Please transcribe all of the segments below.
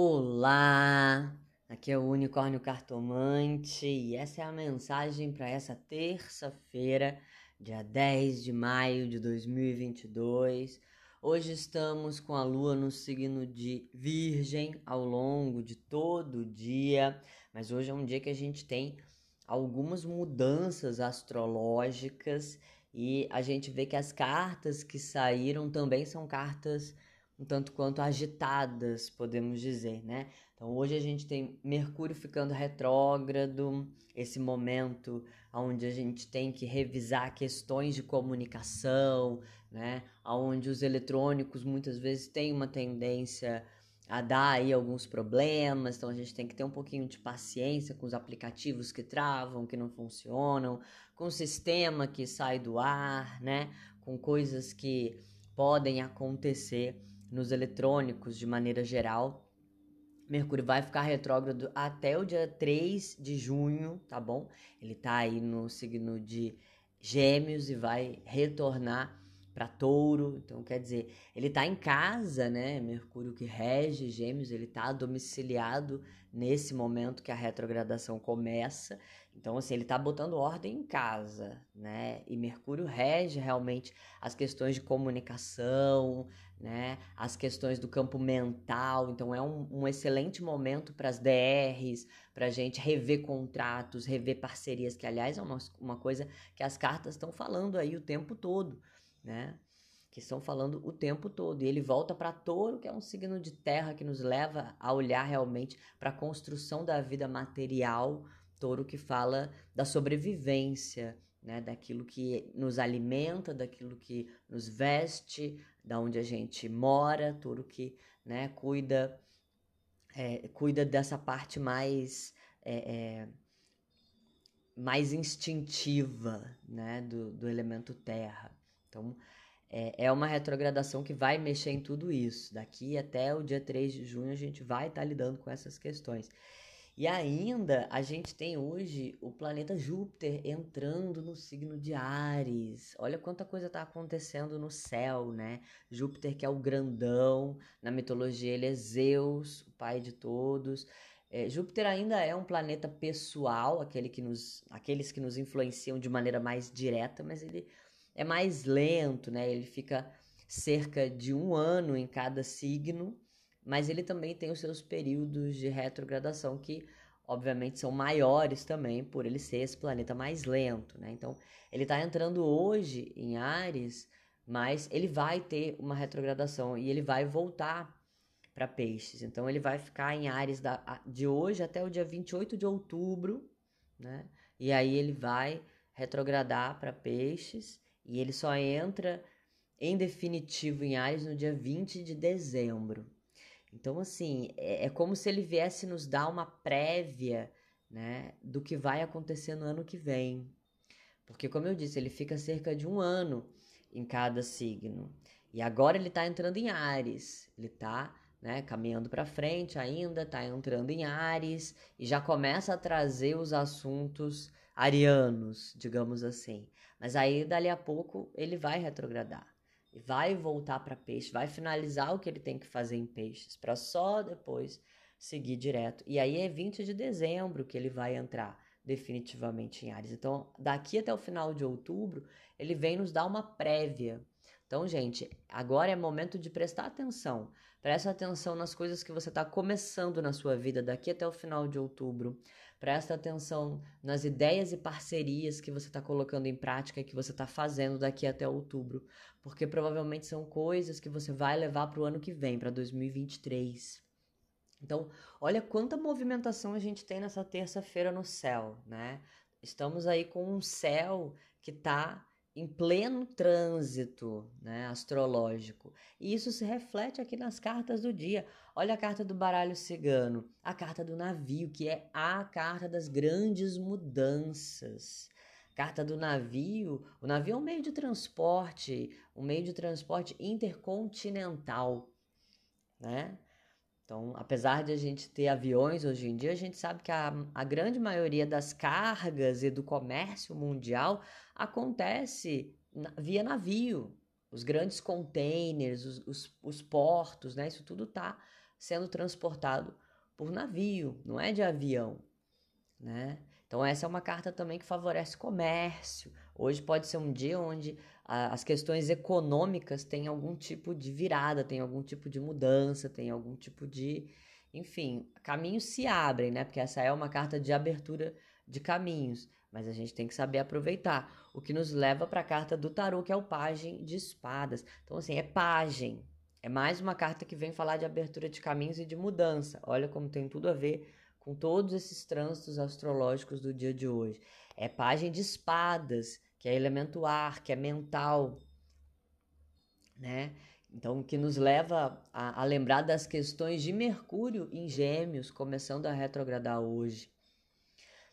Olá, aqui é o Unicórnio Cartomante e essa é a mensagem para essa terça-feira, dia 10 de maio de 2022. Hoje estamos com a lua no signo de Virgem ao longo de todo o dia, mas hoje é um dia que a gente tem algumas mudanças astrológicas e a gente vê que as cartas que saíram também são cartas um tanto quanto agitadas, podemos dizer, né? Então hoje a gente tem Mercúrio ficando retrógrado, esse momento onde a gente tem que revisar questões de comunicação, né? Onde os eletrônicos muitas vezes têm uma tendência a dar aí alguns problemas, então a gente tem que ter um pouquinho de paciência com os aplicativos que travam, que não funcionam, com o sistema que sai do ar, né? Com coisas que podem acontecer nos eletrônicos de maneira geral. Mercúrio vai ficar retrógrado até o dia 3 de junho, tá bom? Ele tá aí no signo de Gêmeos e vai retornar para Touro. Então, quer dizer, ele tá em casa, né? Mercúrio que rege Gêmeos, ele tá domiciliado nesse momento que a retrogradação começa. Então, assim, ele tá botando ordem em casa, né? E Mercúrio rege realmente as questões de comunicação, né? As questões do campo mental. Então, é um, um excelente momento para as DRs, para a gente rever contratos, rever parcerias, que, aliás, é uma, uma coisa que as cartas estão falando aí o tempo todo, né? Que estão falando o tempo todo. E ele volta para Touro, que é um signo de terra que nos leva a olhar realmente para a construção da vida material touro que fala da sobrevivência, né, daquilo que nos alimenta, daquilo que nos veste, da onde a gente mora, touro que né, cuida, é, cuida dessa parte mais é, é, mais instintiva né, do, do elemento terra. Então, é, é uma retrogradação que vai mexer em tudo isso. Daqui até o dia 3 de junho a gente vai estar tá lidando com essas questões. E ainda a gente tem hoje o planeta Júpiter entrando no signo de Ares. Olha quanta coisa está acontecendo no céu, né? Júpiter, que é o grandão, na mitologia ele é Zeus, o pai de todos. É, Júpiter ainda é um planeta pessoal, aquele que nos, aqueles que nos influenciam de maneira mais direta, mas ele é mais lento, né? Ele fica cerca de um ano em cada signo mas ele também tem os seus períodos de retrogradação que obviamente são maiores também por ele ser esse planeta mais lento, né? Então, ele está entrando hoje em Ares, mas ele vai ter uma retrogradação e ele vai voltar para Peixes. Então, ele vai ficar em Ares da, de hoje até o dia 28 de outubro, né? E aí ele vai retrogradar para Peixes e ele só entra em definitivo em Ares no dia 20 de dezembro. Então, assim, é, é como se ele viesse nos dar uma prévia, né, do que vai acontecer no ano que vem. Porque, como eu disse, ele fica cerca de um ano em cada signo. E agora ele está entrando em Ares. Ele está né, caminhando para frente ainda, está entrando em Ares e já começa a trazer os assuntos arianos, digamos assim. Mas aí, dali a pouco, ele vai retrogradar vai voltar para peixe, vai finalizar o que ele tem que fazer em peixes, para só depois seguir direto. E aí é 20 de dezembro que ele vai entrar definitivamente em Ares. Então, daqui até o final de outubro, ele vem nos dar uma prévia. Então, gente, agora é momento de prestar atenção. Presta atenção nas coisas que você está começando na sua vida daqui até o final de outubro. Presta atenção nas ideias e parcerias que você está colocando em prática e que você está fazendo daqui até outubro, porque provavelmente são coisas que você vai levar para o ano que vem, para 2023. Então, olha quanta movimentação a gente tem nessa terça-feira no céu, né? Estamos aí com um céu que está em pleno trânsito né, astrológico. E isso se reflete aqui nas cartas do dia. Olha a carta do baralho cigano, a carta do navio, que é a carta das grandes mudanças. Carta do navio, o navio é um meio de transporte, um meio de transporte intercontinental, né? Então, apesar de a gente ter aviões hoje em dia, a gente sabe que a, a grande maioria das cargas e do comércio mundial acontece na, via navio. Os grandes containers, os, os, os, portos, né? Isso tudo está sendo transportado por navio, não é de avião, né? Então essa é uma carta também que favorece comércio. Hoje pode ser um dia onde a, as questões econômicas têm algum tipo de virada, tem algum tipo de mudança, tem algum tipo de, enfim, caminhos se abrem, né? Porque essa é uma carta de abertura de caminhos, mas a gente tem que saber aproveitar. O que nos leva para a carta do tarô, que é o Pagem de Espadas. Então assim, é Pagem. É mais uma carta que vem falar de abertura de caminhos e de mudança. Olha como tem tudo a ver com todos esses trânsitos astrológicos do dia de hoje. É página de espadas, que é elemento ar, que é mental, né? Então, que nos leva a, a lembrar das questões de Mercúrio em Gêmeos, começando a retrogradar hoje.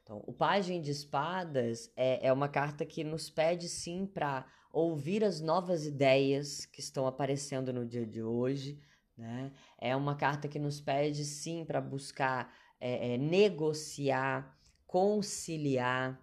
Então, o Pagem de Espadas é, é uma carta que nos pede sim para ouvir as novas ideias que estão aparecendo no dia de hoje. Né? É uma carta que nos pede sim para buscar é, é, negociar, conciliar,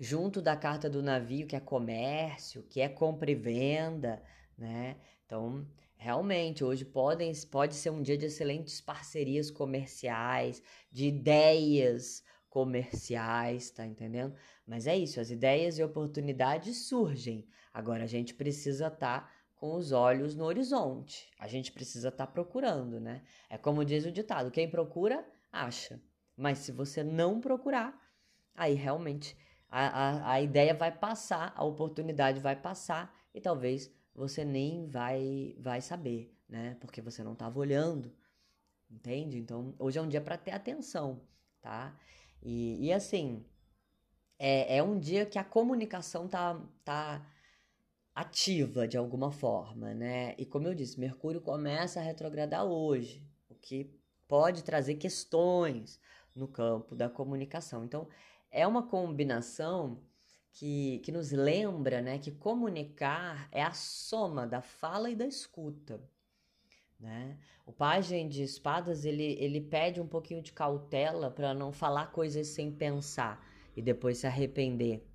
junto da carta do navio, que é comércio, que é compra e venda, né? Então, realmente, hoje podem, pode ser um dia de excelentes parcerias comerciais, de ideias comerciais, tá entendendo? Mas é isso, as ideias e oportunidades surgem. Agora a gente precisa estar tá com os olhos no horizonte. A gente precisa estar tá procurando, né? É como diz o ditado: quem procura, acha. Mas se você não procurar, aí realmente a, a, a ideia vai passar, a oportunidade vai passar e talvez você nem vai, vai saber, né? Porque você não estava olhando, entende? Então, hoje é um dia para ter atenção, tá? E, e assim, é, é um dia que a comunicação tá, tá ativa de alguma forma, né? E como eu disse, Mercúrio começa a retrogradar hoje, o que pode trazer questões no campo da comunicação. Então, é uma combinação que, que nos lembra né, que comunicar é a soma da fala e da escuta. Né? O pajem de espadas ele, ele pede um pouquinho de cautela para não falar coisas sem pensar e depois se arrepender.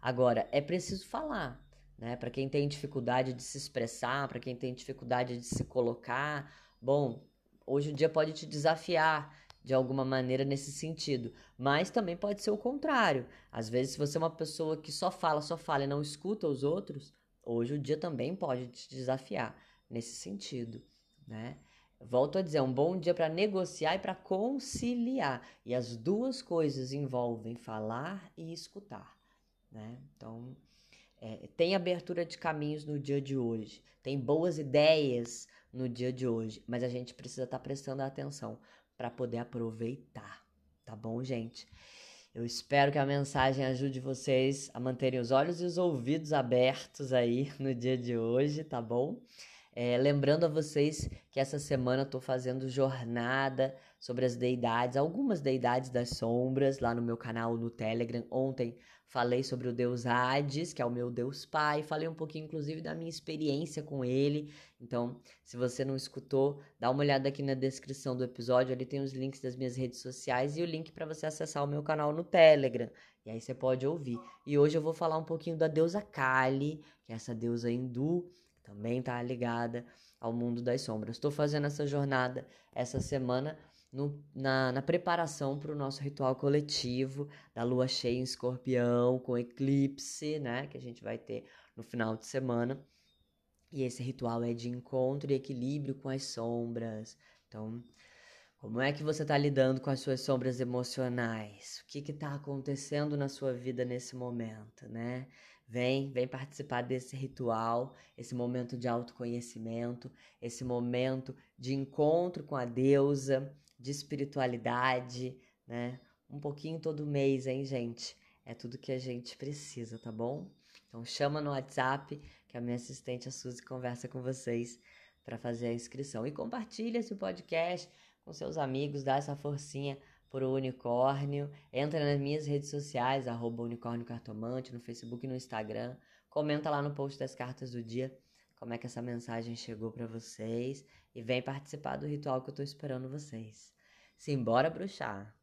Agora, é preciso falar, né? Para quem tem dificuldade de se expressar, para quem tem dificuldade de se colocar, bom, hoje o dia pode te desafiar de alguma maneira nesse sentido. Mas também pode ser o contrário. Às vezes, se você é uma pessoa que só fala, só fala e não escuta os outros, hoje o dia também pode te desafiar nesse sentido, né? Volto a dizer, é um bom dia para negociar e para conciliar. E as duas coisas envolvem falar e escutar, né? Então, é, tem abertura de caminhos no dia de hoje, tem boas ideias no dia de hoje, mas a gente precisa estar tá prestando atenção para poder aproveitar, tá bom, gente? Eu espero que a mensagem ajude vocês a manterem os olhos e os ouvidos abertos aí no dia de hoje, tá bom? É, lembrando a vocês que essa semana eu tô fazendo jornada sobre as deidades, algumas deidades das sombras, lá no meu canal no Telegram. Ontem falei sobre o deus Hades, que é o meu deus pai, falei um pouquinho inclusive da minha experiência com ele. Então, se você não escutou, dá uma olhada aqui na descrição do episódio, ali tem os links das minhas redes sociais e o link para você acessar o meu canal no Telegram. E aí você pode ouvir. E hoje eu vou falar um pouquinho da deusa Kali, que é essa deusa hindu, também está ligada ao mundo das sombras. Estou fazendo essa jornada essa semana no, na, na preparação para o nosso ritual coletivo da lua cheia em escorpião, com eclipse, né? Que a gente vai ter no final de semana. E esse ritual é de encontro e equilíbrio com as sombras. Então, como é que você está lidando com as suas sombras emocionais? O que está acontecendo na sua vida nesse momento, né? Vem, vem participar desse ritual, esse momento de autoconhecimento, esse momento de encontro com a deusa, de espiritualidade, né? Um pouquinho todo mês, hein, gente? É tudo que a gente precisa, tá bom? Então chama no WhatsApp que a minha assistente a Suzy conversa com vocês para fazer a inscrição e compartilha esse podcast com seus amigos, dá essa forcinha pro unicórnio. Entra nas minhas redes sociais, arroba unicórnio cartomante, no Facebook e no Instagram. Comenta lá no post das cartas do dia como é que essa mensagem chegou para vocês e vem participar do ritual que eu tô esperando vocês. Simbora bruxar!